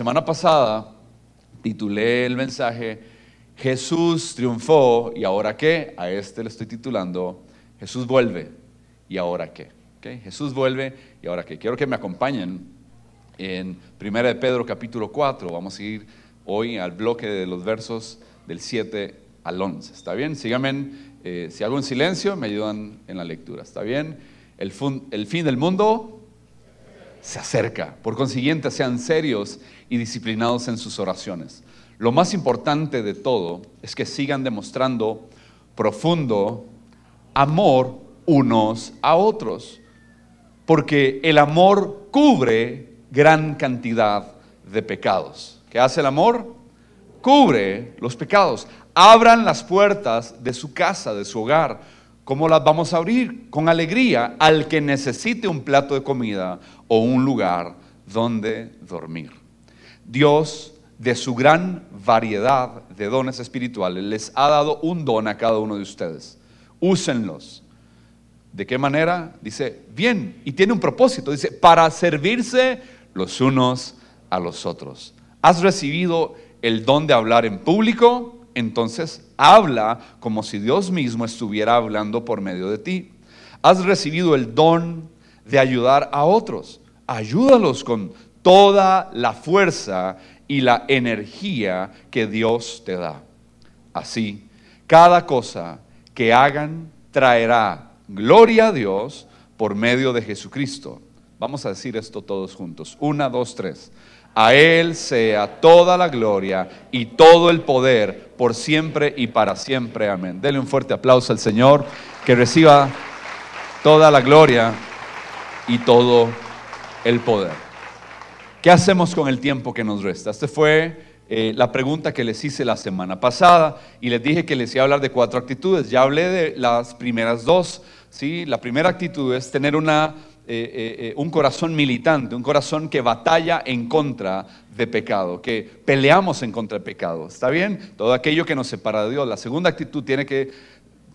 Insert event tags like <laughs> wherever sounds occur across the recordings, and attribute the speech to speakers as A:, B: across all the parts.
A: semana pasada titulé el mensaje Jesús triunfó y ahora qué? A este le estoy titulando Jesús vuelve y ahora qué. Jesús vuelve y ahora qué. Quiero que me acompañen en 1 de Pedro capítulo 4. Vamos a ir hoy al bloque de los versos del 7 al 11. ¿Está bien? Síganme. Eh, si hago en silencio, me ayudan en la lectura. ¿Está bien? El, el fin del mundo se acerca. Por consiguiente, sean serios y disciplinados en sus oraciones. Lo más importante de todo es que sigan demostrando profundo amor unos a otros, porque el amor cubre gran cantidad de pecados. ¿Qué hace el amor? Cubre los pecados. Abran las puertas de su casa, de su hogar. ¿Cómo las vamos a abrir? Con alegría al que necesite un plato de comida o un lugar donde dormir. Dios, de su gran variedad de dones espirituales, les ha dado un don a cada uno de ustedes. Úsenlos. ¿De qué manera? Dice, bien, y tiene un propósito. Dice, para servirse los unos a los otros. ¿Has recibido el don de hablar en público? Entonces habla como si Dios mismo estuviera hablando por medio de ti. ¿Has recibido el don de ayudar a otros? Ayúdalos con toda la fuerza y la energía que Dios te da. Así, cada cosa que hagan traerá gloria a Dios por medio de Jesucristo. Vamos a decir esto todos juntos. Una, dos, tres. A Él sea toda la gloria y todo el poder por siempre y para siempre. Amén. Dele un fuerte aplauso al Señor, que reciba toda la gloria y todo el poder. ¿Qué hacemos con el tiempo que nos resta? Esta fue eh, la pregunta que les hice la semana pasada y les dije que les iba a hablar de cuatro actitudes. Ya hablé de las primeras dos. ¿sí? La primera actitud es tener una, eh, eh, un corazón militante, un corazón que batalla en contra de pecado, que peleamos en contra de pecado. ¿Está bien? Todo aquello que nos separa de Dios. La segunda actitud tiene que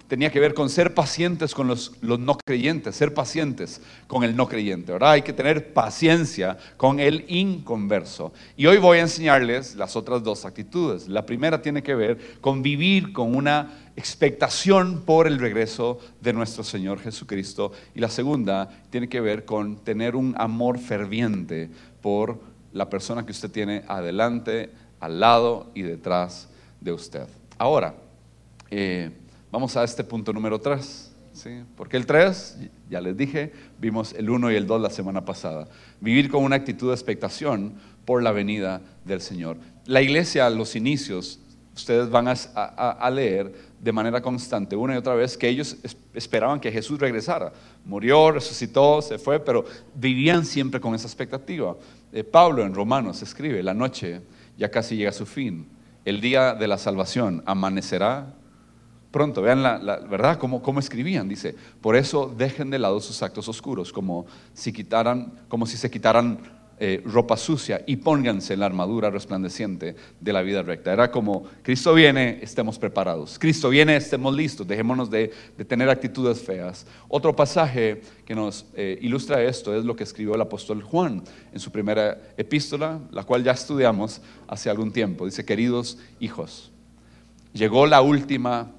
A: tenía que ver con ser pacientes con los, no creyentes, ser pacientes con el no creyente, ¿verdad? Hay que tener paciencia con el inconverso. Y hoy voy a enseñarles las otras dos actitudes. La primera tiene que ver con vivir con una expectación por el regreso de nuestro Señor Jesucristo. Y la segunda tiene que ver con tener un amor ferviente por la persona que usted tiene adelante, al lado y detrás de usted. Ahora, eh, Vamos a este punto número 3. ¿sí? Porque el 3, ya les dije, vimos el 1 y el 2 la semana pasada. Vivir con una actitud de expectación por la venida del Señor. La iglesia a los inicios, ustedes van a, leer de manera constante una y otra vez que ellos esperaban que Jesús regresara. Murió, resucitó, se fue, pero vivían siempre con esa expectativa. Eh, Pablo en Romanos escribe, la noche ya casi llega a su fin. El día de la salvación amanecerá pronto. Vean la, verdad, cómo, cómo, escribían. Dice, por eso dejen de lado sus actos oscuros, como si, quitaran, como si se quitaran eh, ropa sucia y pónganse la armadura resplandeciente de la vida recta. Era como, Cristo viene, estemos preparados. Cristo viene, estemos listos. Dejémonos de, tener actitudes feas. Otro pasaje que nos eh, ilustra esto es lo que escribió el apóstol Juan en su primera epístola, la cual ya estudiamos hace algún tiempo. Dice, queridos hijos, llegó la última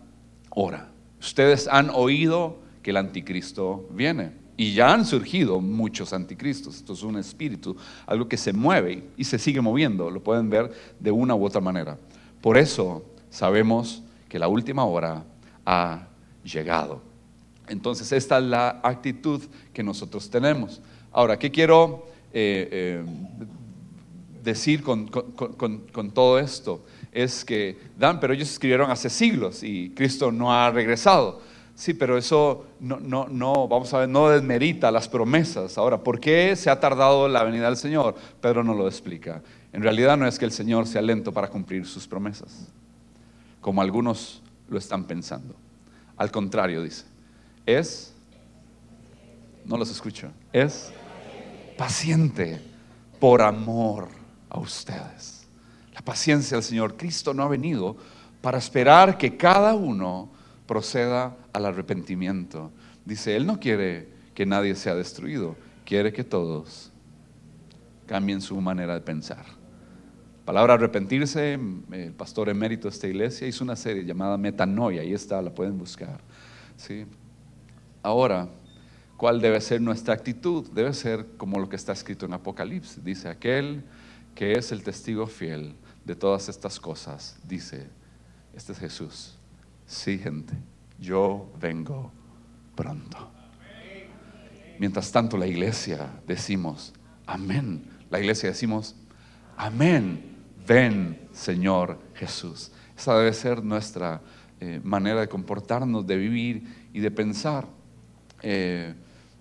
A: Ustedes han oído que el anticristo viene y ya han surgido muchos anticristos. Esto es un espíritu, algo que se mueve y se sigue moviendo. Lo pueden ver de una u otra manera. Por eso sabemos que la última hora ha llegado. Entonces esta es la actitud que nosotros tenemos. Ahora, ¿qué quiero eh, eh, decir con, todo esto? Es que dan, pero ellos escribieron hace siglos y Cristo no ha regresado. Sí, pero eso no, no, no, vamos a ver, no desmerita las promesas. Ahora, ¿por qué se ha tardado la venida del Señor? Pedro no lo explica. En realidad no es que el Señor sea lento para cumplir sus promesas, como algunos lo están pensando. Al contrario, dice, es, no los escucho, es paciente por amor a ustedes. La paciencia del Señor. Cristo no ha venido para esperar que cada uno proceda al arrepentimiento. Dice, Él no quiere que nadie sea destruido, quiere que todos cambien su manera de pensar. palabra arrepentirse, el pastor emérito de esta iglesia hizo una serie llamada Metanoia, ahí está, la pueden buscar. ¿sí? Ahora, ¿cuál debe ser nuestra actitud? Debe ser como lo que está escrito en Apocalipsis. Dice, aquel que es el testigo fiel de todas estas cosas, dice, este es Jesús. Sí, gente, yo vengo pronto. Mientras tanto, la iglesia decimos, amén. La iglesia decimos, amén. Ven, Señor Jesús. Esa debe ser nuestra eh, manera de comportarnos, de vivir y de pensar. Eh,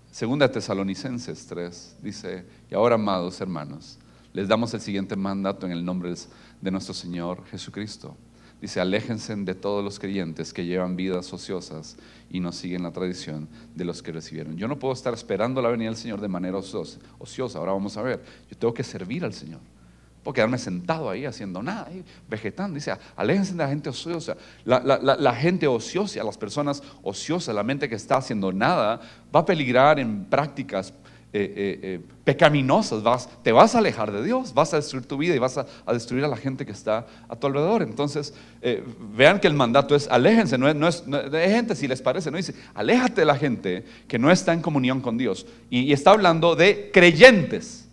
A: segunda Tesalonicenses 3 dice, y ahora, amados hermanos, les damos el siguiente mandato en el nombre de nuestro Señor Jesucristo. Dice, aléjense de todos los creyentes que llevan vidas ociosas y no siguen la tradición de los que recibieron. Yo no puedo estar esperando la venida del Señor de manera ociosa. Ahora vamos a ver. Yo tengo que servir al Señor. Puedo quedarme sentado ahí haciendo nada, vegetando. Dice, aléjense de la gente ociosa. La, la, gente ociosa, las personas ociosas, la mente que está haciendo nada, va a peligrar en prácticas eh, eh, eh, pecaminosas, vas, te vas a alejar de Dios, vas a destruir tu vida y vas a, destruir a la gente que está a tu alrededor. Entonces, vean que el mandato es aléjense, no es, no es, de gente si les parece, no dice, aléjate de la gente que no está en comunión con Dios. Y, está hablando de creyentes.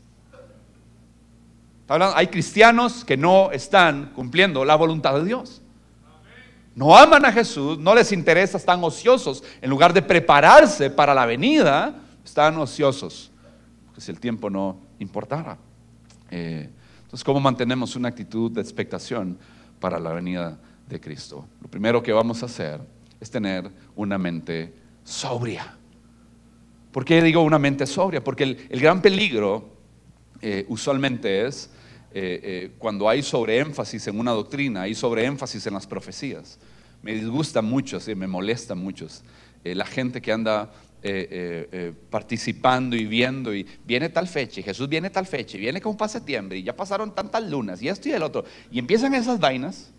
A: hay cristianos que no están cumpliendo la voluntad de Dios. No aman a Jesús, no les interesa, están ociosos. En lugar de prepararse para la venida, están ociosos si el tiempo no importara. Eh, entonces, ¿cómo mantenemos una actitud de expectación para la venida de Cristo? Lo primero que vamos a hacer es tener una mente sobria. ¿Por qué digo una mente sobria? Porque el, gran peligro eh, usualmente es eh, cuando hay sobreénfasis en una doctrina, hay sobreénfasis en las profecías. Me disgusta mucho, me molesta mucho la gente que anda eh, eh, eh, participando y viendo y viene tal fecha y Jesús viene tal fecha y viene como para septiembre y ya pasaron tantas lunas y esto y el otro y empiezan esas vainas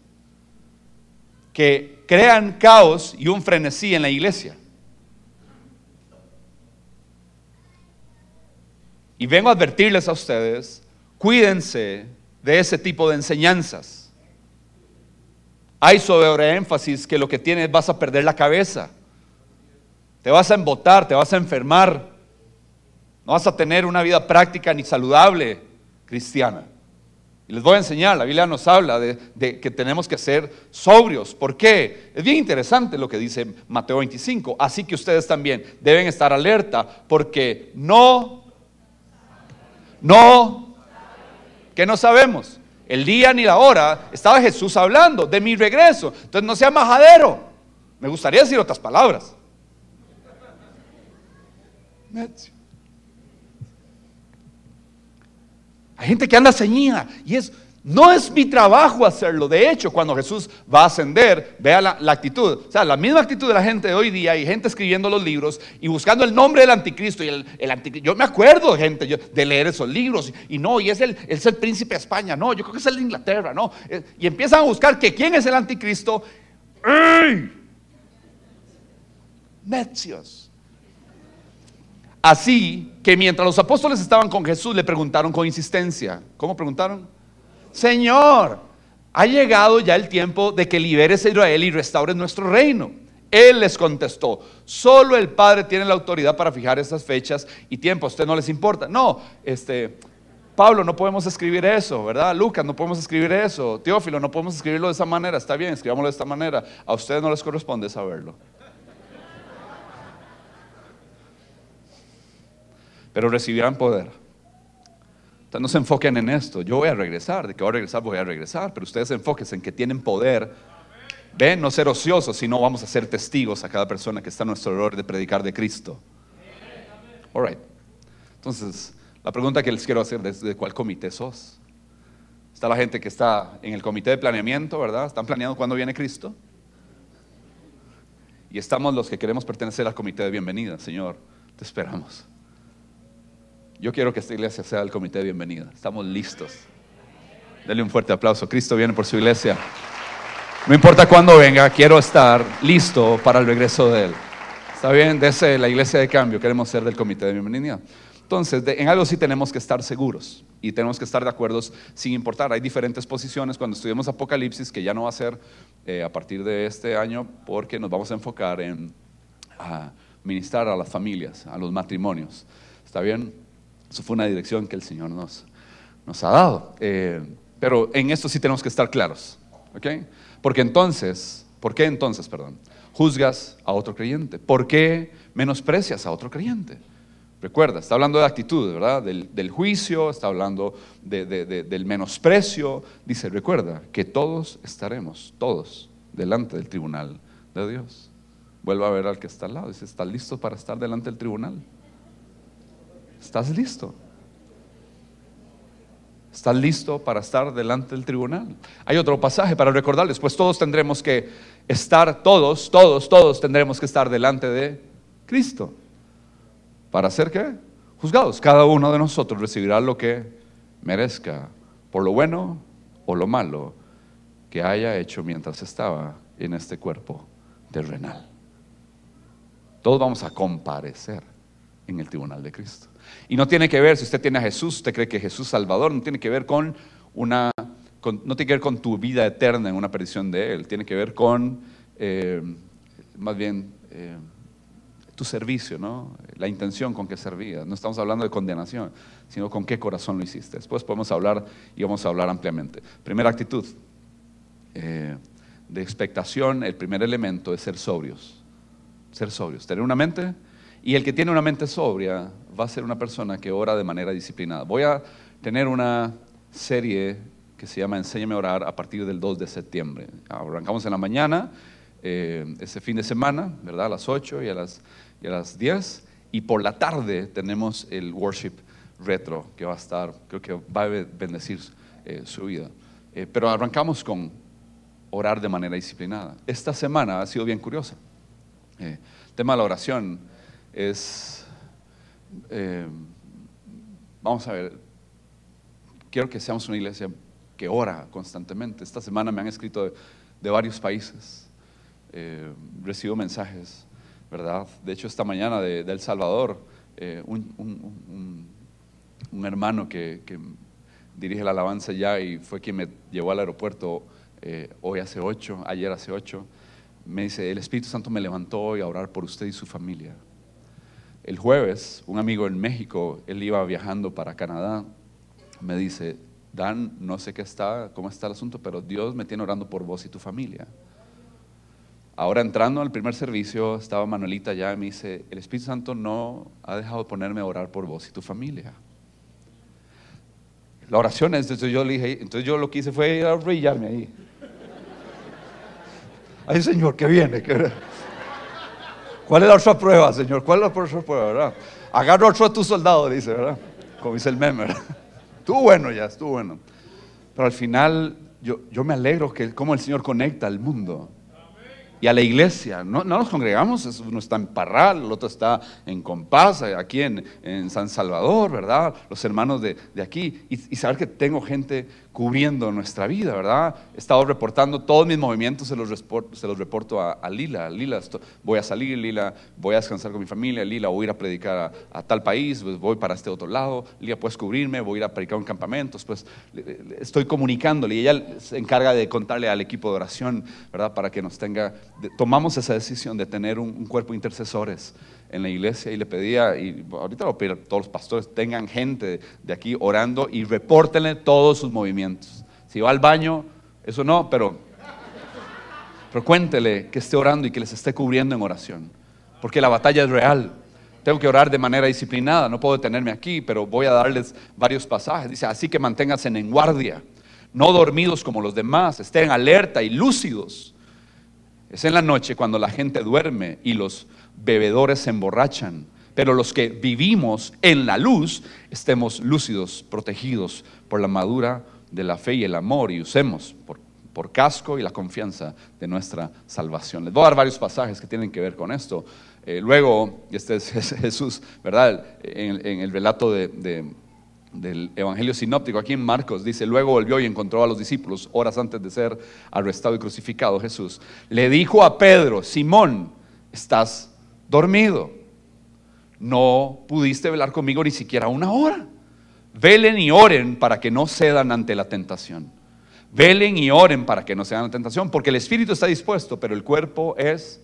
A: que crean caos y un frenesí en la iglesia. Y vengo a advertirles a ustedes, cuídense de ese tipo de enseñanzas. Hay sobreénfasis que lo que tienes vas a perder la cabeza. Te vas a embotar, te vas a enfermar. No vas a tener una vida práctica ni saludable cristiana. Y les voy a enseñar, la Biblia nos habla de, que tenemos que ser sobrios. ¿Por qué? Es bien interesante lo que dice Mateo 25. Así que ustedes también deben estar alerta porque no, no, que no sabemos. El día ni la hora estaba Jesús hablando de mi regreso. Entonces no sea majadero. Me gustaría decir otras palabras. Hay gente que anda ceñida y es, no es mi trabajo hacerlo. De hecho, cuando Jesús va a ascender, vea la, actitud. O sea, la misma actitud de la gente de hoy día y gente escribiendo los libros y buscando el nombre del anticristo. Y el, Yo me acuerdo, gente, de leer esos libros. Y, no, y es el, es el príncipe de España. No, yo creo que es el de Inglaterra. No. Eh, y empiezan a buscar que quién es el anticristo. ¡Ey! Necios. Así que mientras los apóstoles estaban con Jesús, le preguntaron con insistencia. ¿Cómo preguntaron? Señor, ha llegado ya el tiempo de que liberes a Israel y restaures nuestro reino. Él les contestó, solo el Padre tiene la autoridad para fijar esas fechas y tiempos, usted no les importa. No, este, Pablo, no podemos escribir eso, ¿verdad? Lucas, no podemos escribir eso. Teófilo, no podemos escribirlo de esa manera. Está bien, escribámoslo de esta manera. A ustedes no les corresponde saberlo. Pero recibirán poder. Entonces no se enfoquen en esto, yo voy a regresar, de que voy a regresar, voy a regresar, pero ustedes enfóquense en que tienen poder. Ven, no ser ociosos, sino vamos a ser testigos a cada persona que está en nuestro error de predicar de Cristo. All right. Entonces, la pregunta que les quiero hacer es de cuál comité sos. Está la gente que está en el comité de planeamiento, ¿verdad? ¿Están planeando cuándo viene Cristo? Y estamos los que queremos pertenecer al comité de bienvenida, Señor. Te esperamos. Yo quiero que esta iglesia sea el comité de bienvenida. Estamos listos. Denle un fuerte aplauso. Cristo viene por su iglesia. No importa cuándo venga, quiero estar listo para el regreso de Él. ¿Está bien? Desde la iglesia de cambio queremos ser del comité de bienvenida. Entonces, en algo sí tenemos que estar seguros y tenemos que estar de acuerdo sin importar. Hay diferentes posiciones cuando estudiamos Apocalipsis, que ya no va a ser eh, a partir de este año, porque nos vamos a enfocar en ministrar a las familias, a los matrimonios. ¿Está bien? Eso fue una dirección que el Señor nos, ha dado. Eh, pero en esto sí tenemos que estar claros. ¿Ok? Porque entonces, ¿por qué entonces, perdón? Juzgas a otro creyente. ¿Por qué menosprecias a otro creyente? Recuerda, está hablando de actitud, ¿verdad? Del, juicio, está hablando del menosprecio. Dice, recuerda que todos estaremos, todos, delante del tribunal de Dios. Vuelva a ver al que está al lado. Dice, ¿estás listo para estar delante del tribunal? ¿Estás listo? ¿Estás listo para estar delante del tribunal? Hay otro pasaje para recordarles, pues todos tendremos que estar, todos, todos, todos tendremos que estar delante de Cristo. ¿Para ser qué? Juzgados. Cada uno de nosotros recibirá lo que merezca, por lo bueno o lo malo que haya hecho mientras estaba en este cuerpo terrenal. Todos vamos a comparecer en el tribunal de Cristo. Y no tiene que ver, si usted tiene a Jesús, usted cree que Jesús Salvador, no tiene que ver con una, no tiene que ver con tu vida eterna en una perdición de Él, tiene que ver con, eh, más bien, eh, tu servicio, ¿no? la intención con que servías. No estamos hablando de condenación, sino con qué corazón lo hiciste. Después podemos hablar y vamos a hablar ampliamente. Primera actitud eh, de expectación, el primer elemento es ser sobrios. Ser sobrios, tener una mente. Y el que tiene una mente sobria va a ser una persona que ora de manera disciplinada. Voy a tener una serie que se llama Enséñame a orar a partir del 2 de septiembre. Arrancamos en la mañana, eh, ese fin de semana, ¿verdad? A las 8 y a las y a las 10. Y por la tarde tenemos el worship retro que va a estar, creo que va a bendecir eh, su vida. Eh, pero arrancamos con orar de manera disciplinada. Esta semana ha sido bien curiosa. Eh, el tema de la oración es, vamos a ver, quiero que seamos una iglesia que ora constantemente. Esta semana me han escrito de, de varios países, recibo mensajes ¿verdad? De hecho, esta mañana de, El Salvador, eh, un, hermano que, dirige la alabanza ya y fue quien me llevó al aeropuerto eh, hoy hace ocho, ayer hace ocho, me dice, el Espíritu Santo me levantó hoy a orar por usted y su familia. El jueves, un amigo en México, él iba viajando para Canadá, me dice, Dan, no sé qué está, cómo está el asunto, pero Dios me tiene orando por vos y tu familia. Ahora entrando al primer servicio, estaba Manuelita ya y me dice, el Espíritu Santo no ha dejado de ponerme a orar por vos y tu familia. La oración es, entonces yo le dije, entonces yo lo que hice fue ir a arrodillarme ahí. Ay, Señor, ¿qué viene? ¿Cuál es la otra prueba, Señor? ¿Cuál es la otra prueba, verdad? Agarro otro a tu soldado, dice, ¿verdad? Como dice el meme, ¿verdad? Estuvo bueno ya, estuvo bueno. Pero al final, yo, yo me alegro que cómo el Señor conecta al mundo y a la iglesia. No, nos congregamos, uno está en Parral, el otro está en Compás, aquí en, en San Salvador, ¿verdad? Los hermanos de, aquí. Y, saber que tengo gente cubriendo nuestra vida, ¿verdad? He estado reportando todos mis movimientos, se los, se los reporto a, Lila. Lila, voy a salir, Lila, voy a descansar con mi familia, Lila, voy a ir a predicar a, tal país, pues voy para este otro lado, Lila, puedes cubrirme, voy a ir a predicar en campamentos, pues estoy comunicándole y ella se encarga de contarle al equipo de oración, ¿verdad? Para que nos tenga, tomamos esa decisión de tener un, cuerpo de intercesores en la iglesia y le pedía, y ahorita lo pido todos los pastores, tengan gente de aquí orando y repórtenle todos sus movimientos. Si va al baño, eso no, pero, pero cuéntele que esté orando y que les esté cubriendo en oración, porque la batalla es real. Tengo que orar de manera disciplinada, no puedo detenerme aquí, pero voy a darles varios pasajes. Dice, así que manténganse en guardia, no dormidos como los demás, estén alerta y lúcidos. Es en la noche cuando la gente duerme y los bebedores se emborrachan, pero los que vivimos en la luz estemos lúcidos, protegidos por la madura de la fe y el amor y usemos por, casco y la confianza de nuestra salvación. Les voy a dar varios pasajes que tienen que ver con esto. Eh, luego, este es <laughs> Jesús, ¿verdad? En, el relato del Evangelio sinóptico, aquí en Marcos, dice, luego volvió y encontró a los discípulos horas antes de ser arrestado y crucificado Jesús. Le dijo a Pedro, Simón, estás dormido. no pudiste velar conmigo ni siquiera una hora. Velen y oren para que no cedan ante la tentación. Velen y oren para que no cedan ante la tentación, porque el espíritu está dispuesto, pero el cuerpo es...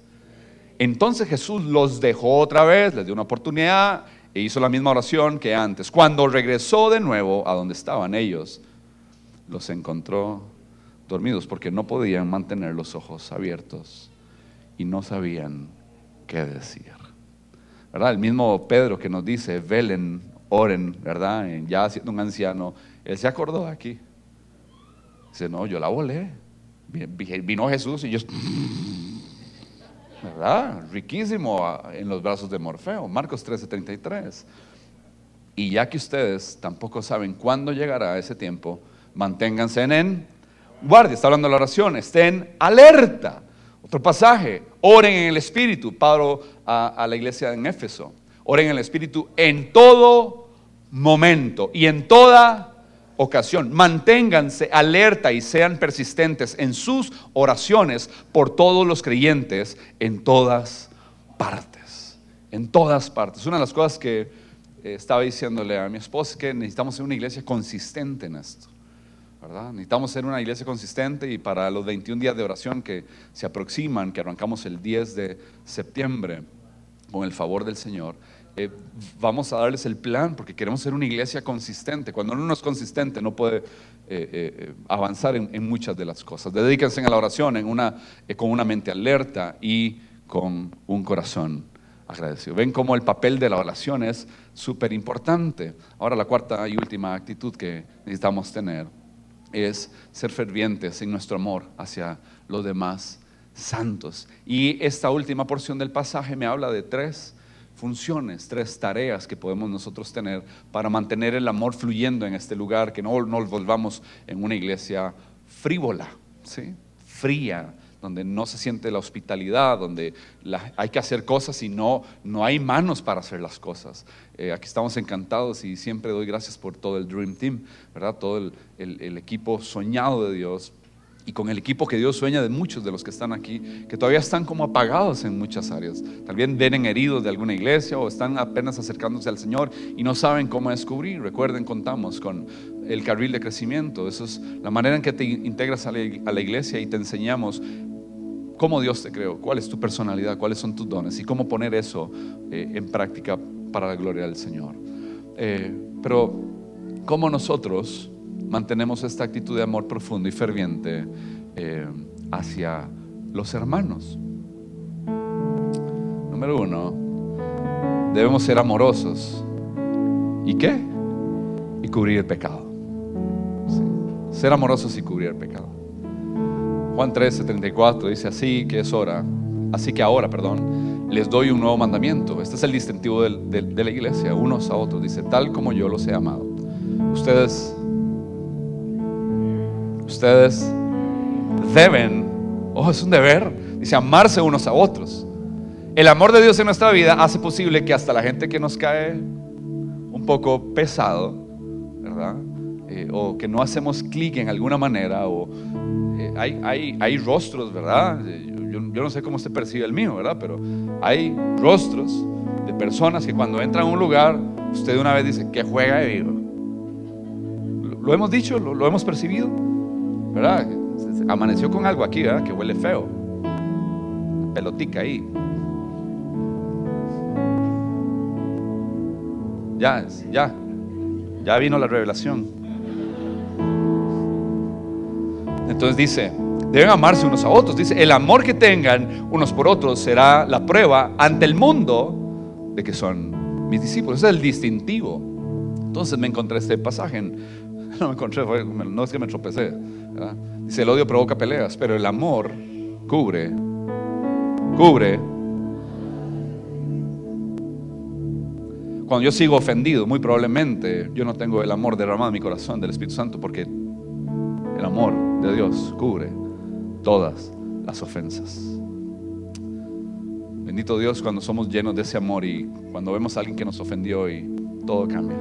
A: Entonces Jesús los dejó otra vez, les dio una oportunidad e hizo la misma oración que antes. Cuando regresó de nuevo a donde estaban ellos, los encontró dormidos porque no podían mantener los ojos abiertos y no sabían qué decir. ¿Verdad? El mismo Pedro que nos dice, velen, oren, ¿verdad? Ya siendo un anciano, él se acordó aquí. Dice, no, yo la volé. Vino Jesús y yo, <laughs> ¿verdad? Riquísimo ah, en los brazos de Morfeo, Marcos 13:33. Y ya que ustedes tampoco saben cuándo llegará ese tiempo, manténganse en guardia. Está hablando de la oración, estén alerta. Otro pasaje, oren en el Espíritu. Pablo a, la iglesia en Éfeso. Oren en el Espíritu en todo momento y en toda ocasión. Manténganse alerta y sean persistentes en sus oraciones por todos los creyentes en todas partes. En todas partes. Una de las cosas que eh, estaba diciéndole a mi esposa es que necesitamos una iglesia consistente en esto. ¿Verdad? Necesitamos ser una iglesia consistente y para los 21 días de oración que se aproximan, que arrancamos el 10 de septiembre, con el favor del Señor, eh, vamos a darles el plan porque queremos ser una iglesia consistente. Cuando uno no es consistente no puede eh, eh, avanzar en, muchas de las cosas. Dedíquense a la oración en una, con una mente alerta y con un corazón agradecido. Ven cómo el papel de la oración es súper importante. Ahora la cuarta y última actitud que necesitamos tener es ser fervientes en nuestro amor hacia los demás santos. Y esta última porción del pasaje me habla de tres funciones, tres tareas que podemos nosotros tener para mantener el amor fluyendo en este lugar, que no nos volvamos en una iglesia frívola, ¿sí? fría, donde no se siente la hospitalidad, donde hay que hacer cosas y no, no hay manos para hacer las cosas. Eh, aquí estamos encantados y siempre doy gracias por todo el Dream Team, ¿verdad? Todo el equipo soñado de Dios y con el equipo que Dios sueña de muchos de los que están aquí, que todavía están como apagados en muchas áreas. También vienen heridos de alguna iglesia o están apenas acercándose al Señor y no saben cómo descubrir. Recuerden, contamos con el carril de crecimiento. Eso es la manera en que te integras a la iglesia y te enseñamos cómo Dios te creó, cuál es tu personalidad, cuáles son tus dones y cómo poner eso eh, en práctica para la gloria del Señor. Eh, pero, ¿cómo nosotros mantenemos esta actitud de amor profundo y ferviente eh, hacia los hermanos. Número uno, debemos ser amorosos. ¿Y qué? Y cubrir el pecado. Ser amorosos y cubrir el pecado. Juan 13, 34 dice así que es hora, así que ahora, perdón, les doy un nuevo mandamiento. Este es el distintivo de la iglesia, unos a otros. Dice, tal como yo los he amado. Ustedes ustedes deben, oh, es un deber, dice, amarse unos a otros. El amor de Dios en nuestra vida hace posible que hasta la gente que nos cae un poco pesado, ¿verdad? Eh, o que no hacemos clic en alguna manera, o eh, hay, hay, hay, rostros, ¿verdad? Eh, yo, yo, no sé cómo se percibe el mío, ¿verdad? Pero hay rostros de personas que cuando entran a un lugar, usted de una vez dice, que juega de vivo. Lo, hemos dicho, lo hemos percibido. ¿verdad? Amaneció con algo aquí, ¿verdad? Que huele feo. pelotica ahí. Ya, ya, ya vino la revelación. Entonces dice, deben amarse unos a otros. Dice, el amor que tengan unos por otros será la prueba ante el mundo de que son mis discípulos. Ese es el distintivo. Entonces me encontré este pasaje. <laughs> no me encontré, no es que me tropecé. Dice, el odio provoca peleas, pero el amor cubre, cubre. Cuando yo sigo ofendido, muy probablemente yo no tengo el amor derramado en mi corazón del Espíritu Santo, porque el amor de Dios cubre todas las ofensas. Bendito Dios cuando somos llenos de ese amor y cuando vemos a alguien que nos ofendió y todo cambia.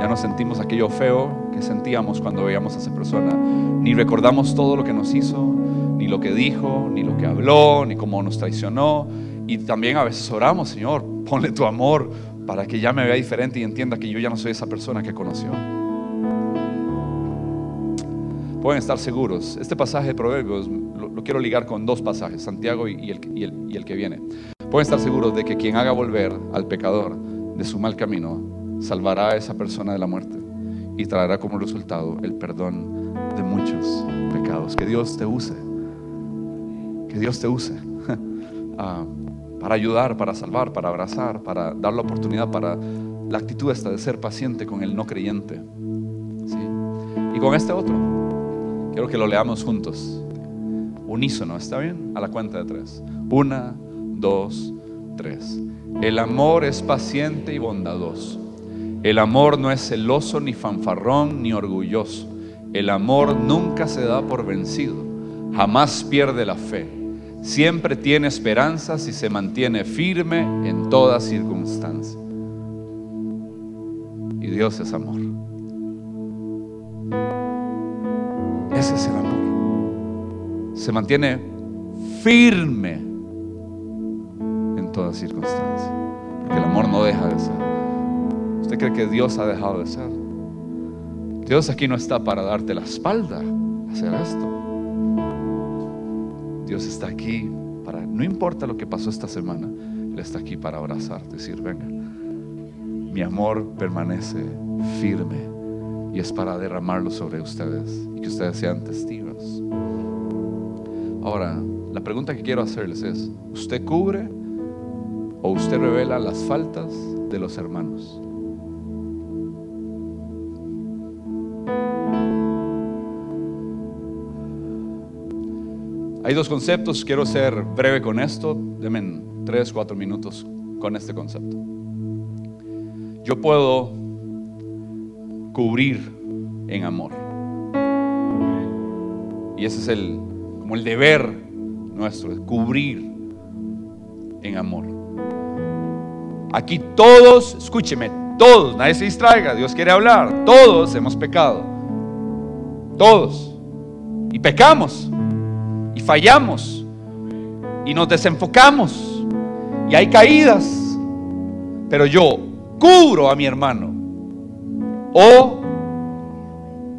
A: Ya no sentimos aquello feo que sentíamos cuando veíamos a esa persona. Ni recordamos todo lo que nos hizo, ni lo que dijo, ni lo que habló, ni cómo nos traicionó. Y también a veces oramos, Señor, ponle tu amor para que ya me vea diferente y entienda que yo ya no soy esa persona que conoció. Pueden estar seguros. Este pasaje de Proverbios lo, quiero ligar con dos pasajes, Santiago y, el, y el que viene. Pueden estar seguros de que quien haga volver al pecador de su mal camino, salvará a esa persona de la muerte y traerá como resultado el perdón de muchos pecados. Que Dios te use. Que Dios te use. <laughs> Ah, para ayudar, para salvar, para abrazar, para dar la oportunidad, para la actitud esta de ser paciente con el no creyente. Y con este otro, quiero que lo leamos juntos. Unísono, ¿está bien? A la cuenta de tres. Una, dos, tres. El amor es paciente y bondadoso. El amor no es celoso, ni fanfarrón, ni orgulloso. El amor nunca se da por vencido. Jamás pierde la fe. Siempre tiene esperanzas y se mantiene firme en toda circunstancia. Y Dios es amor. Se mantiene firme toda circunstancia. Porque el amor no deja de ser. ¿Usted cree que Dios ha dejado de ser? Dios aquí no está para darte la espalda hacer esto. Dios está aquí para, no importa lo que pasó esta semana, Él está aquí para abrazarte, decir, venga, mi amor permanece firme y es para derramarlo sobre ustedes y que ustedes sean testigos. Ahora, la pregunta que quiero hacerles es, ¿usted cubre o usted revela las faltas de los hermanos. Hay dos conceptos, quiero ser breve con esto, denme tres, cuatro minutos con este concepto. Yo puedo cubrir en amor. Y ese es el, el deber nuestro, cubrir en amor. Aquí todos, escúcheme, todos, nadie se distraiga, Dios quiere hablar, todos hemos pecado. Todos. Y pecamos. Y fallamos. Y nos desenfocamos. Y hay caídas. Pero yo cubro a mi hermano. O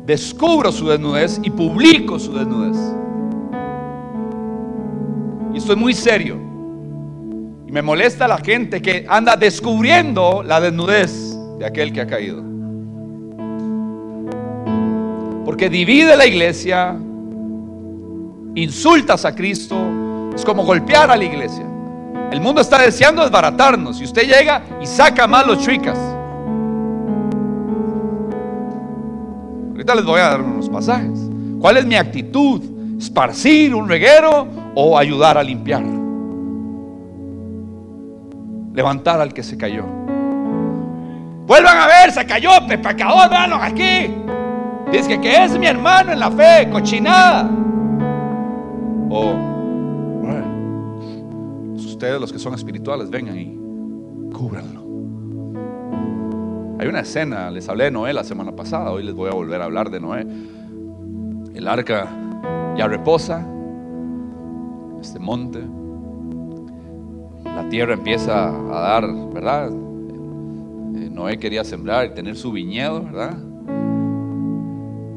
A: descubro su desnudez y publico su desnudez. Y estoy muy serio. Me molesta la gente que anda descubriendo la desnudez de aquel que ha caído. Porque divide la iglesia, insultas a Cristo, es como golpear a la iglesia. El mundo está deseando desbaratarnos y usted llega y saca mal los chicas. Ahorita les voy a dar unos pasajes. ¿Cuál es mi actitud? ¿Esparcir un reguero o ayudar a limpiar? levantar al que se cayó. Vuelvan a ver, se cayó, pecador, véanlo aquí. Dice que, es mi hermano en la fe, cochinada. O ustedes los que son espirituales, vengan y cúbranlo. Hay una escena, les hablé de Noé la semana pasada, hoy les voy a volver a hablar de Noé. El arca ya reposa, este monte, la tierra empieza a dar, ¿verdad? Eh, Noé quería sembrar y tener su viñedo, ¿verdad?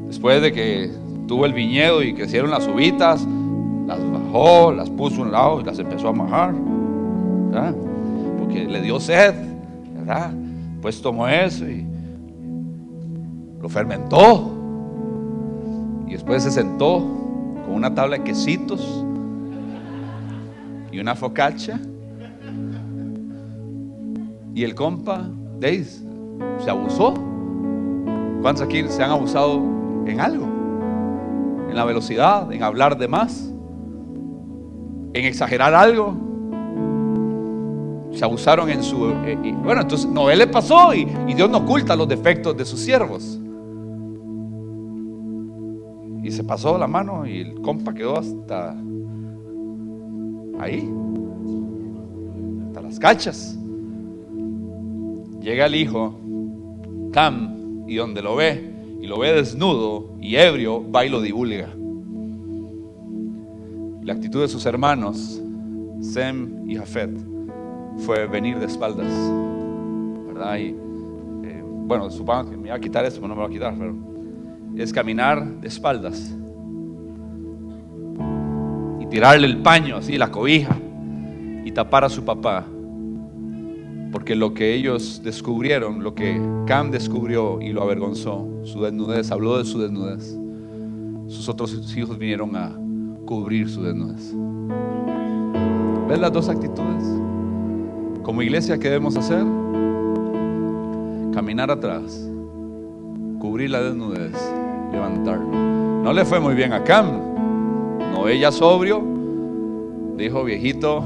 A: Después de que tuvo el viñedo y crecieron las uvitas, las bajó, las puso a un lado y las empezó a majar, ¿verdad? Porque le dio sed, ¿verdad? Pues tomó eso y lo fermentó. Y después se sentó con una tabla de quesitos y una focacha y el compa, se abusó. ¿Cuántos aquí se han abusado en algo? En la velocidad, en hablar de más, en exagerar algo. Se abusaron en su... Eh, bueno, entonces Noé le pasó y Dios no oculta los defectos de sus siervos. Y se pasó la mano y el compa quedó hasta ahí, hasta las cachas. Llega el hijo, Cam, y donde lo ve, y lo ve desnudo y ebrio, va y lo divulga. La actitud de sus hermanos Sem y Jafet fue venir de espaldas, ¿verdad? Y, eh, bueno, supongo que me iba a quitar eso, pero no me va a quitar, pero es caminar de espaldas tirarle el paño, así, la cobija, y tapar a su papá. Porque lo que ellos descubrieron, lo que Cam descubrió y lo avergonzó, su desnudez, habló de su desnudez. Sus otros hijos vinieron a cubrir su desnudez. ¿Ves las dos actitudes? Como iglesia, ¿qué debemos hacer? Caminar atrás, cubrir la desnudez, levantarlo. No le fue muy bien a Cam. No ella sobrio, dijo viejito,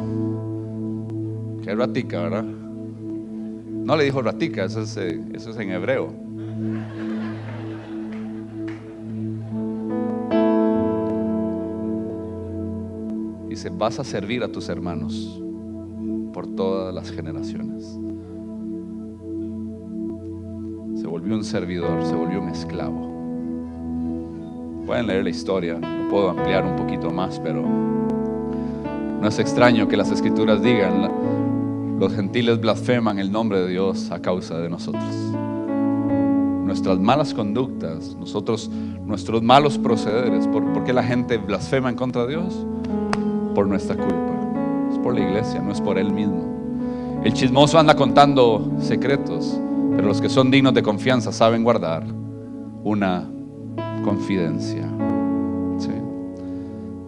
A: que ratica, ¿verdad? No le dijo ratica, eso es, eh, eso es en hebreo. Dice, vas a servir a tus hermanos por todas las generaciones. Se volvió un servidor, se volvió un esclavo. Pueden leer la historia, no puedo ampliar un poquito más, pero no es extraño que las escrituras digan, los gentiles blasfeman el nombre de Dios a causa de nosotros. Nuestras malas conductas, nosotros, nuestros malos procederes, ¿por, qué la gente blasfema en contra de Dios? Por nuestra culpa. Es por la iglesia, no es por Él mismo. El chismoso anda contando secretos, pero los que son dignos de confianza saben guardar una confidencia.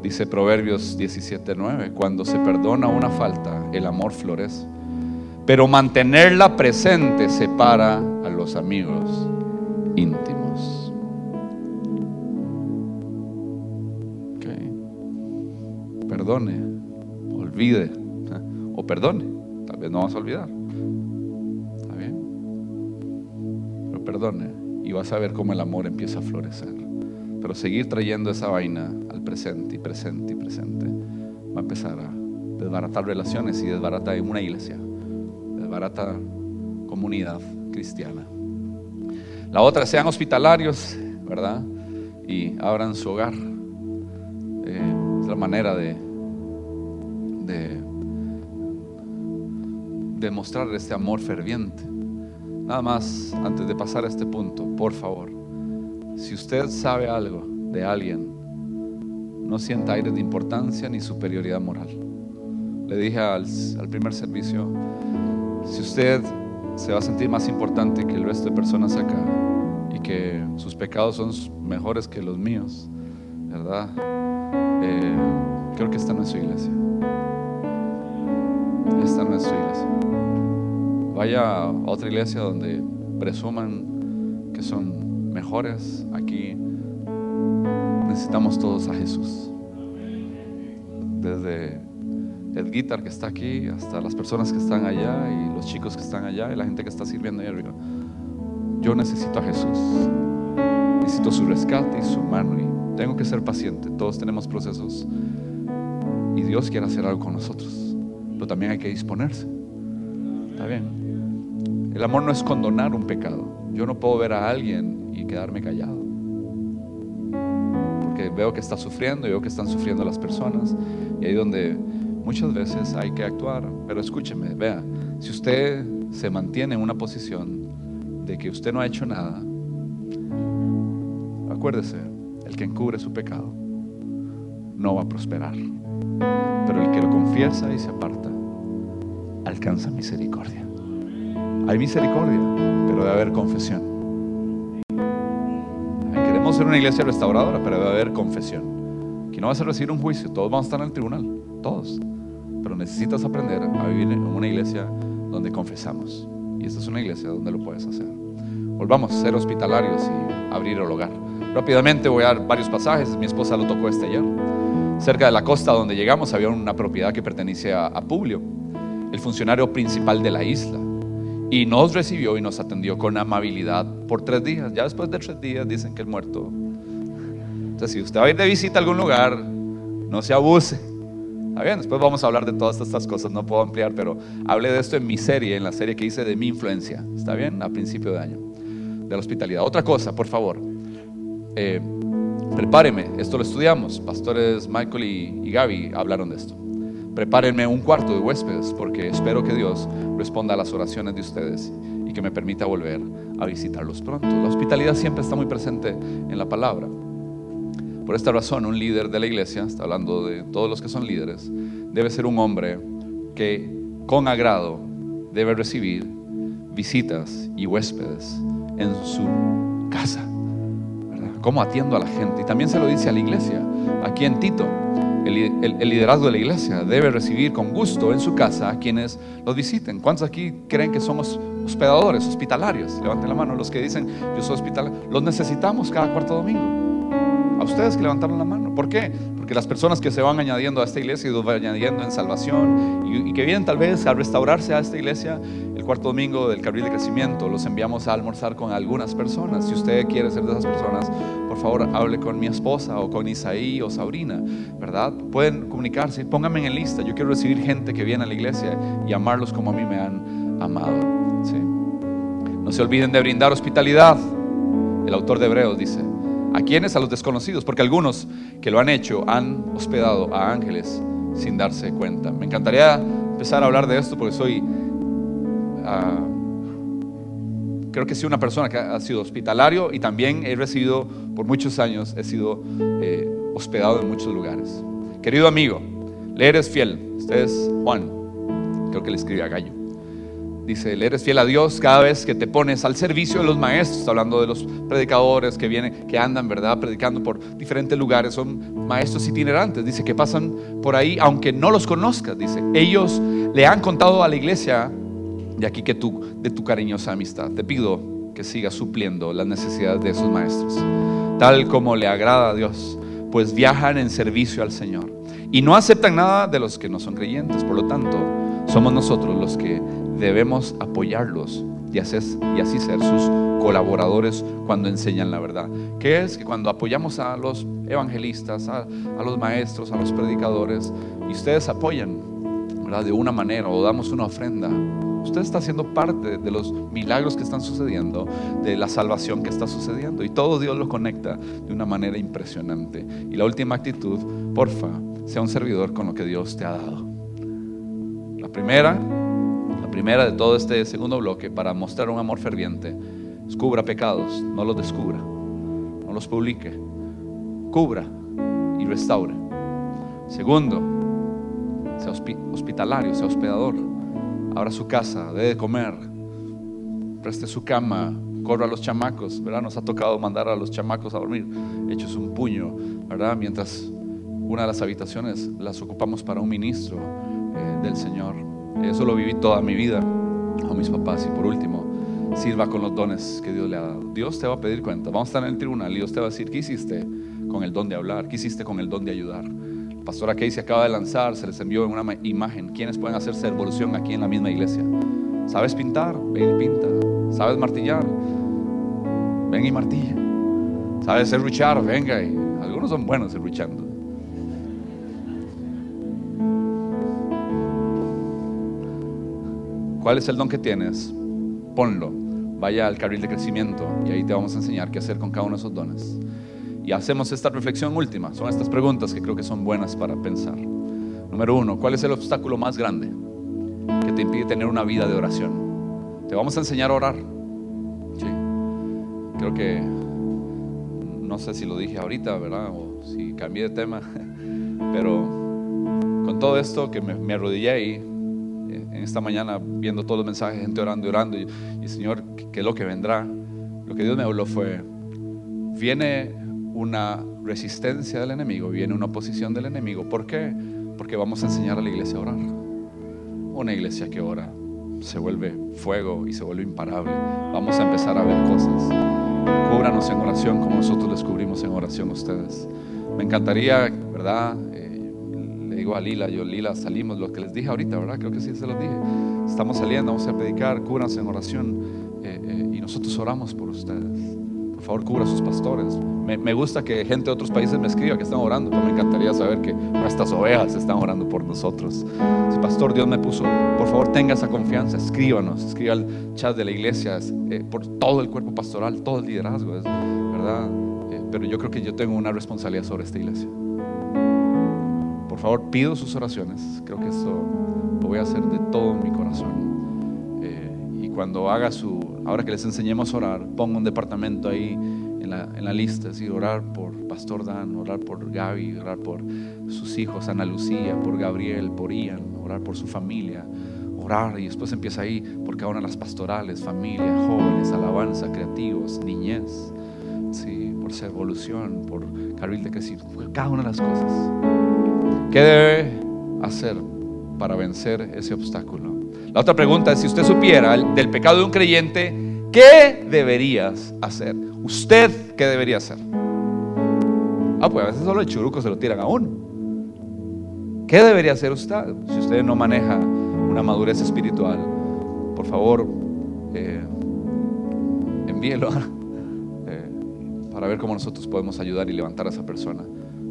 A: Dice Proverbios 17:9, cuando se perdona una falta, el amor florece pero mantenerla presente separa a los amigos íntimos. Perdone, olvide <laughs> o perdone. Tal vez no vas a olvidar. ¿Está bien? Pero perdone y vas a ver cómo el amor empieza a florecer. Pero seguir trayendo esa vaina al presente y presente y presente va a empezar a desbaratar relaciones y desbaratar una iglesia barata comunidad cristiana. La otra, sean hospitalarios, ¿verdad? Y abran su hogar. Eh, es la manera de, de demostrar este amor ferviente. Nada más, antes de pasar a este punto, por favor, si usted sabe algo de alguien, no sienta aire de importancia ni superioridad moral. Le dije al, primer servicio, si usted se va a sentir más importante que el resto de personas acá y que sus pecados son mejores que los míos, ¿verdad? Eh, creo que esta no es iglesia. Esta no es iglesia. Vaya a otra iglesia donde presuman que son mejores. Aquí necesitamos todos a Jesús. Desde el guitar que está aquí, hasta las personas que están allá y los chicos que están allá y la gente que está sirviendo ahí arriba. Yo necesito a Jesús. Necesito su rescate y su mano y tengo que ser paciente. Todos tenemos procesos y Dios quiere hacer algo con nosotros, pero también hay que disponerse. ¿Está bien? El amor no es condonar un pecado. Yo no puedo ver a alguien y quedarme callado. Porque veo que está sufriendo, y veo que están sufriendo las personas y ahí donde Muchas veces hay que actuar, pero escúcheme, vea, si usted se mantiene en una posición de que usted no ha hecho nada, acuérdese, el que encubre su pecado no va a prosperar, pero el que lo confiesa y se aparta alcanza misericordia. Hay misericordia, pero debe haber confesión. Queremos ser una iglesia restauradora, pero debe haber confesión. Que no vas a recibir un juicio, todos vamos a estar en el tribunal, todos pero necesitas aprender a vivir en una iglesia donde confesamos. Y esta es una iglesia donde lo puedes hacer. Volvamos a ser hospitalarios y abrir el hogar. Rápidamente voy a dar varios pasajes. Mi esposa lo tocó este ayer. Cerca de la costa donde llegamos había una propiedad que pertenecía a Publio, el funcionario principal de la isla. Y nos recibió y nos atendió con amabilidad por tres días. Ya después de tres días dicen que el muerto. Entonces, si usted va a ir de visita a algún lugar, no se abuse Está bien, después vamos a hablar de todas estas cosas, no puedo ampliar, pero hablé de esto en mi serie, en la serie que hice de mi influencia. ¿Está bien? A principio de año, de la hospitalidad. Otra cosa, por favor, eh, prepáreme, esto lo estudiamos, pastores Michael y, y Gaby hablaron de esto. Prepárenme un cuarto de huéspedes porque espero que Dios responda a las oraciones de ustedes y que me permita volver a visitarlos pronto. La hospitalidad siempre está muy presente en la palabra. Por esta razón, un líder de la iglesia, está hablando de todos los que son líderes, debe ser un hombre que con agrado debe recibir visitas y huéspedes en su casa. ¿Cómo atiendo a la gente? Y también se lo dice a la iglesia, aquí en Tito. El, liderazgo de la iglesia debe recibir con gusto en su casa a quienes los visiten. ¿Cuántos aquí creen que somos hospedadores, hospitalarios? Levanten la mano los que dicen, yo soy hospitalario. Los necesitamos cada cuarto domingo. A ustedes que levantaron la mano. ¿Por qué? Porque las personas que se van añadiendo a esta iglesia y van añadiendo en salvación y, y, que vienen tal vez a restaurarse a esta iglesia, el cuarto domingo del Carril de Crecimiento los enviamos a almorzar con algunas personas. Si usted quiere ser de esas personas, por favor hable con mi esposa o con Isaí o Sabrina, ¿verdad? Pueden comunicarse, pónganme en lista. Yo quiero recibir gente que viene a la iglesia y amarlos como a mí me han amado. ¿sí? No se olviden de brindar hospitalidad. El autor de Hebreos dice, ¿A quiénes? A los desconocidos, porque algunos que lo han hecho han hospedado a ángeles sin darse cuenta. Me encantaría empezar a hablar de esto porque soy, uh, creo que soy una persona que ha sido hospitalario y también he recibido por muchos años, he sido eh, hospedado en muchos lugares. Querido amigo, le eres fiel. Usted es Juan, creo que le escribe a Gallo. Dice, le eres fiel a Dios cada vez que te pones al servicio de los maestros, está hablando de los predicadores que vienen, que andan, ¿verdad? Predicando por diferentes lugares, son maestros itinerantes, dice que pasan por ahí, aunque no los conozcas, dice, ellos le han contado a la iglesia, de aquí que tú, de tu cariñosa amistad, te pido que sigas supliendo las necesidades de esos maestros, tal como le agrada a Dios, pues viajan en servicio al Señor y no aceptan nada de los que no son creyentes, por lo tanto, somos nosotros los que debemos apoyarlos y, y así ser sus colaboradores cuando enseñan la verdad. Que es que cuando apoyamos a los evangelistas, a, los maestros, a los predicadores, y ustedes apoyan ¿verdad? de una manera o damos una ofrenda, usted está siendo parte de los milagros que están sucediendo, de la salvación que está sucediendo. Y todo Dios lo conecta de una manera impresionante. Y la última actitud, porfa, sea un servidor con lo que Dios te ha dado. La primera primera de todo este segundo bloque para mostrar un amor ferviente. Descubra pecados, no los descubra, no los publique. Cubra y restaure. Segundo, sea hospitalario, sea hospedador. Abra su casa, debe de comer, preste su cama, corra a los chamacos, ¿verdad? Nos ha tocado mandar a los chamacos a dormir, hechos un puño, ¿verdad? Mientras una de las habitaciones las ocupamos para un ministro eh, del Señor. Eso lo viví toda mi vida a mis papás. Y por último, sirva con los dones que Dios le ha dado. Dios te va a pedir cuenta. Vamos a estar en el tribunal y Dios te va a decir, ¿qué hiciste con el don de hablar? ¿Qué hiciste con el don de ayudar? Pastora Casey acaba de lanzar, se les envió en una imagen. ¿Quiénes pueden hacerse evolución aquí en la misma iglesia? ¿Sabes pintar? Ven y pinta. ¿Sabes martillar? Ven y martilla. ¿Sabes serruchar? Venga. Y algunos son buenos serruchando. ¿Cuál es el don que tienes? Ponlo. Vaya al carril de crecimiento y ahí te vamos a enseñar qué hacer con cada uno de esos dones. Y hacemos esta reflexión última. Son estas preguntas que creo que son buenas para pensar. Número uno, ¿cuál es el obstáculo más grande que te impide tener una vida de oración? Te vamos a enseñar a orar. Sí. Creo que, no sé si lo dije ahorita, ¿verdad? O si cambié de tema. <laughs> Pero con todo esto que me, arrodillé ahí, esta mañana viendo todos los mensajes, gente orando y orando, y, Señor, ¿qué es lo que vendrá? Lo que Dios me habló fue, viene una resistencia del enemigo, viene una oposición del enemigo. ¿Por qué? Porque vamos a enseñar a la iglesia a orar. Una iglesia que ora se vuelve fuego y se vuelve imparable. Vamos a empezar a ver cosas. Cúbranos en oración como nosotros descubrimos en oración ustedes. Me encantaría, ¿verdad? digo a Lila, yo Lila salimos, lo que les dije ahorita, ¿verdad? Creo que sí se los dije. Estamos saliendo, vamos a predicar, cúbranse en oración eh, eh, y nosotros oramos por ustedes. Por favor, cubra a sus pastores. Me, gusta que gente de otros países me escriba que están orando, pero me encantaría saber que nuestras ovejas están orando por nosotros. Si pastor Dios me puso, por favor tenga esa confianza, escríbanos, escriba al chat de la iglesia, eh, por todo el cuerpo pastoral, todo el liderazgo, ¿verdad? pero yo creo que yo tengo una responsabilidad sobre esta iglesia por favor, pido sus oraciones. Creo que esto lo voy a hacer de todo mi corazón. Eh, y cuando haga su, ahora que les enseñemos a orar, ponga un departamento ahí en la, en la lista, decir, orar por Pastor Dan, orar por Gaby, orar por sus hijos, Ana Lucía, por Gabriel, por Ian, orar por su familia, orar y después empieza ahí por cada una de las pastorales, familia, jóvenes, alabanza, creativos, niñez, sí, por ser evolución, por carril de crecimiento, cada una de las cosas. ¿Qué debe hacer para vencer ese obstáculo? La otra pregunta es, si usted supiera del pecado de un creyente, ¿qué deberías hacer? ¿Usted qué debería hacer? Ah, pues a veces solo el churuco se lo tiran a uno. ¿Qué debería hacer usted si usted no maneja una madurez espiritual? Por favor, eh, envíelo eh, para ver cómo nosotros podemos ayudar y levantar a esa persona.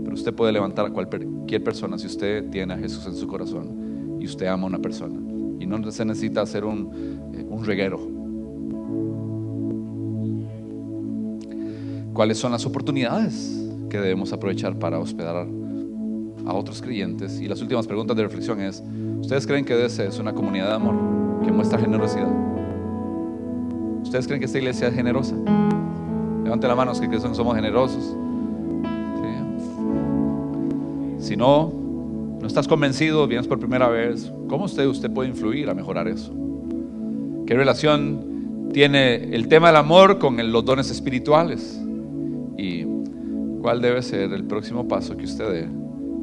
A: Pero usted puede levantar a cualquier persona si usted tiene a Jesús en su corazón y usted ama a una persona. Y no se necesita hacer un, eh, un reguero. ¿Cuáles son las oportunidades que debemos aprovechar para hospedar a otros creyentes? Y las últimas preguntas de reflexión es, ¿ustedes creen que DC es una comunidad de amor que muestra generosidad? ¿Ustedes creen que esta iglesia es generosa? Levanten la mano los que que somos generosos. Si no, no estás convencido, vienes por primera vez, ¿cómo usted, usted puede influir a mejorar eso? ¿Qué relación tiene el tema del amor con los dones espirituales? ¿Y cuál debe ser el próximo paso que usted dé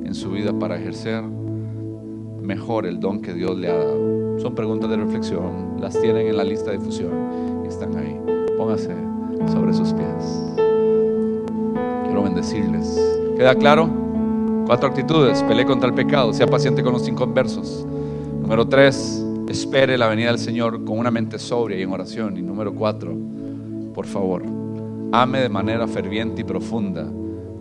A: en su vida para ejercer mejor el don que Dios le ha dado? Son preguntas de reflexión, las tienen en la lista de difusión y están ahí. Póngase sobre sus pies. Quiero bendecirles. ¿Queda claro? Cuatro actitudes. Pelee contra el pecado. Sea paciente con los inconversos. Número tres, espere la venida del Señor con una mente sobria y en oración. Y número cuatro, por favor, ame de manera ferviente y profunda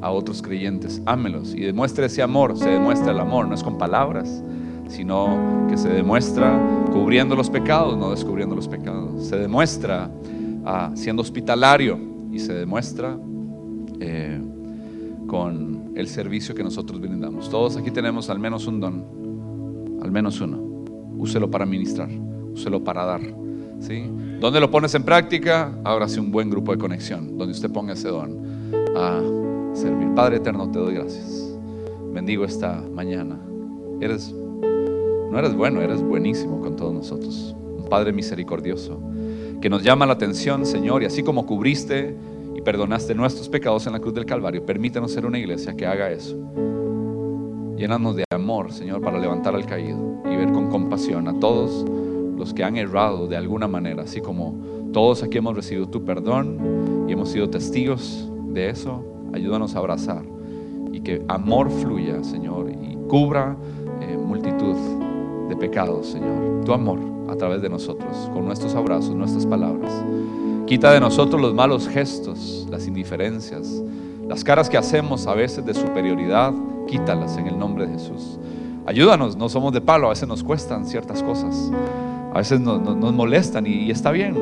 A: a otros creyentes. Ámelos y demuestre ese amor. Se demuestra el amor, no es con palabras, sino que se demuestra cubriendo los pecados, no descubriendo los pecados. Se demuestra ah, siendo hospitalario y se demuestra eh, con el servicio que nosotros brindamos. Todos aquí tenemos al menos un don, al menos uno. Úselo para ministrar, úselo para dar. ¿sí? ¿Dónde lo pones en práctica? Ahora sí un buen grupo de conexión, donde usted ponga ese don a servir. Padre eterno, te doy gracias. Bendigo esta mañana. Eres, no eres bueno, eres buenísimo con todos nosotros. Un Padre misericordioso que nos llama la atención, Señor, y así como cubriste y perdonaste nuestros pecados en la cruz del Calvario, permítanos ser una iglesia que haga eso. Llénanos de amor, Señor, para levantar al caído y ver con compasión a todos los que han errado de alguna manera, así como todos aquí hemos recibido tu perdón y hemos sido testigos de eso. Ayúdanos a abrazar y que amor fluya, Señor, y cubra eh, multitud de pecados, Señor. Tu amor a través de nosotros, con nuestros abrazos, nuestras palabras. Quita de nosotros los malos gestos, las indiferencias, las caras que hacemos a veces de superioridad, quítalas en el nombre de Jesús. Ayúdanos, no somos de palo, a veces nos cuestan ciertas cosas, a veces nos, nos, molestan y, está bien,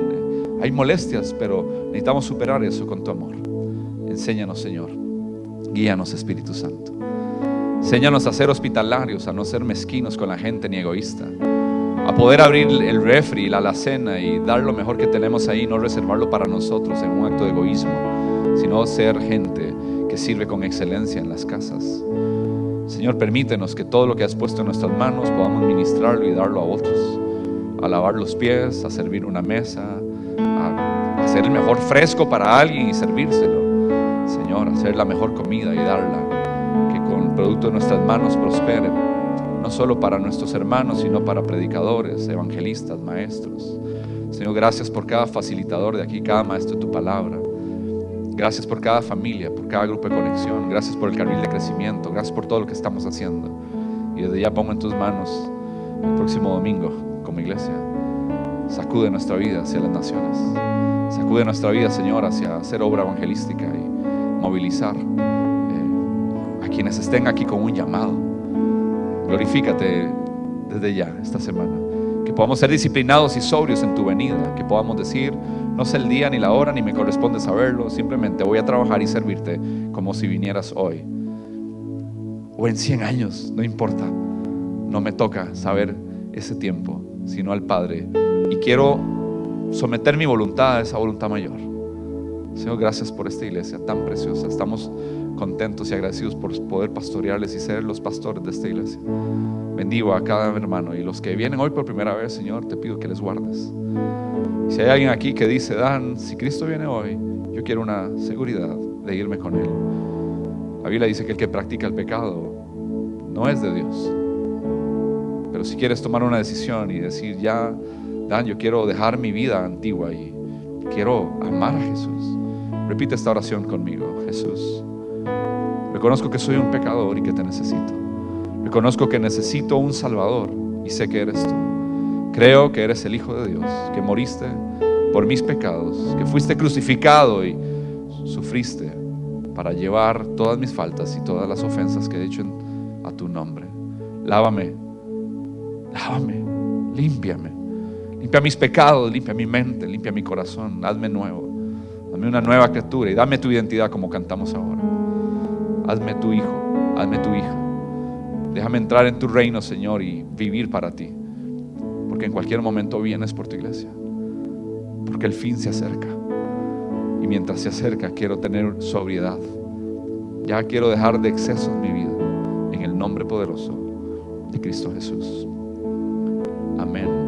A: hay molestias, pero necesitamos superar eso con tu amor. Enséñanos, Señor, guíanos, Espíritu Santo. Enséñanos a ser hospitalarios, a no ser mezquinos con la gente ni egoísta a poder abrir el refri, la alacena y dar lo mejor que tenemos ahí, no reservarlo para nosotros en un acto de egoísmo, sino ser gente que sirve con excelencia en las casas. Señor, permítenos que todo lo que has puesto en nuestras manos podamos ministrarlo y darlo a otros, a lavar los pies, a servir una mesa, a hacer el mejor fresco para alguien y servírselo. Señor, hacer la mejor comida y darla, que con el producto de nuestras manos prospere no solo para nuestros hermanos, sino para predicadores, evangelistas, maestros. Señor, gracias por cada facilitador de aquí, cada maestro de tu palabra. Gracias por cada familia, por cada grupo de conexión. Gracias por el carril de crecimiento. Gracias por todo lo que estamos haciendo. Y desde ya pongo en tus manos el próximo domingo como iglesia. Sacude nuestra vida hacia las naciones. Sacude nuestra vida, Señor, hacia hacer obra evangelística y movilizar eh, a quienes estén aquí con un llamado glorifícate desde ya, esta semana. Que podamos ser disciplinados y sobrios en tu venida. Que podamos decir, no sé el día ni la hora, ni me corresponde saberlo. Simplemente voy a trabajar y servirte como si vinieras hoy. o en 100 años, no importa. No me toca saber ese tiempo, sino al Padre. Y quiero someter mi voluntad a esa voluntad mayor. Señor, gracias por esta iglesia tan preciosa. Estamos contentos y agradecidos por poder pastorearles y ser los pastores de esta iglesia. Bendigo a cada hermano y los que vienen hoy por primera vez, Señor, te pido que les guardes. Si hay alguien aquí que dice, Dan, si Cristo viene hoy, yo quiero una seguridad de irme con Él. La Biblia dice que el que practica el pecado no es de Dios. Pero si quieres tomar una decisión y decir, ya, Dan, yo quiero dejar mi vida antigua y quiero amar a Jesús, repite esta oración conmigo. Jesús, reconozco que soy un pecador y que te necesito. Reconozco que necesito un Salvador y sé que eres tú. Creo que eres el Hijo de Dios, que moriste por mis pecados, que fuiste crucificado y sufriste para llevar todas mis faltas y todas las ofensas que he hecho a tu nombre. Lávame, lávame, límpiame. Limpia mis pecados, limpia mi mente, limpia mi corazón, hazme nuevo. Dame una nueva criatura y dame tu identidad como cantamos ahora. Hazme tu hijo, hazme tu hija. Déjame entrar en tu reino, Señor, y vivir para ti. Porque en cualquier momento vienes por tu iglesia. Porque el fin se acerca. Y mientras se acerca, quiero tener sobriedad. Ya quiero dejar de exceso en mi vida. En el nombre poderoso de Cristo Jesús. Amén.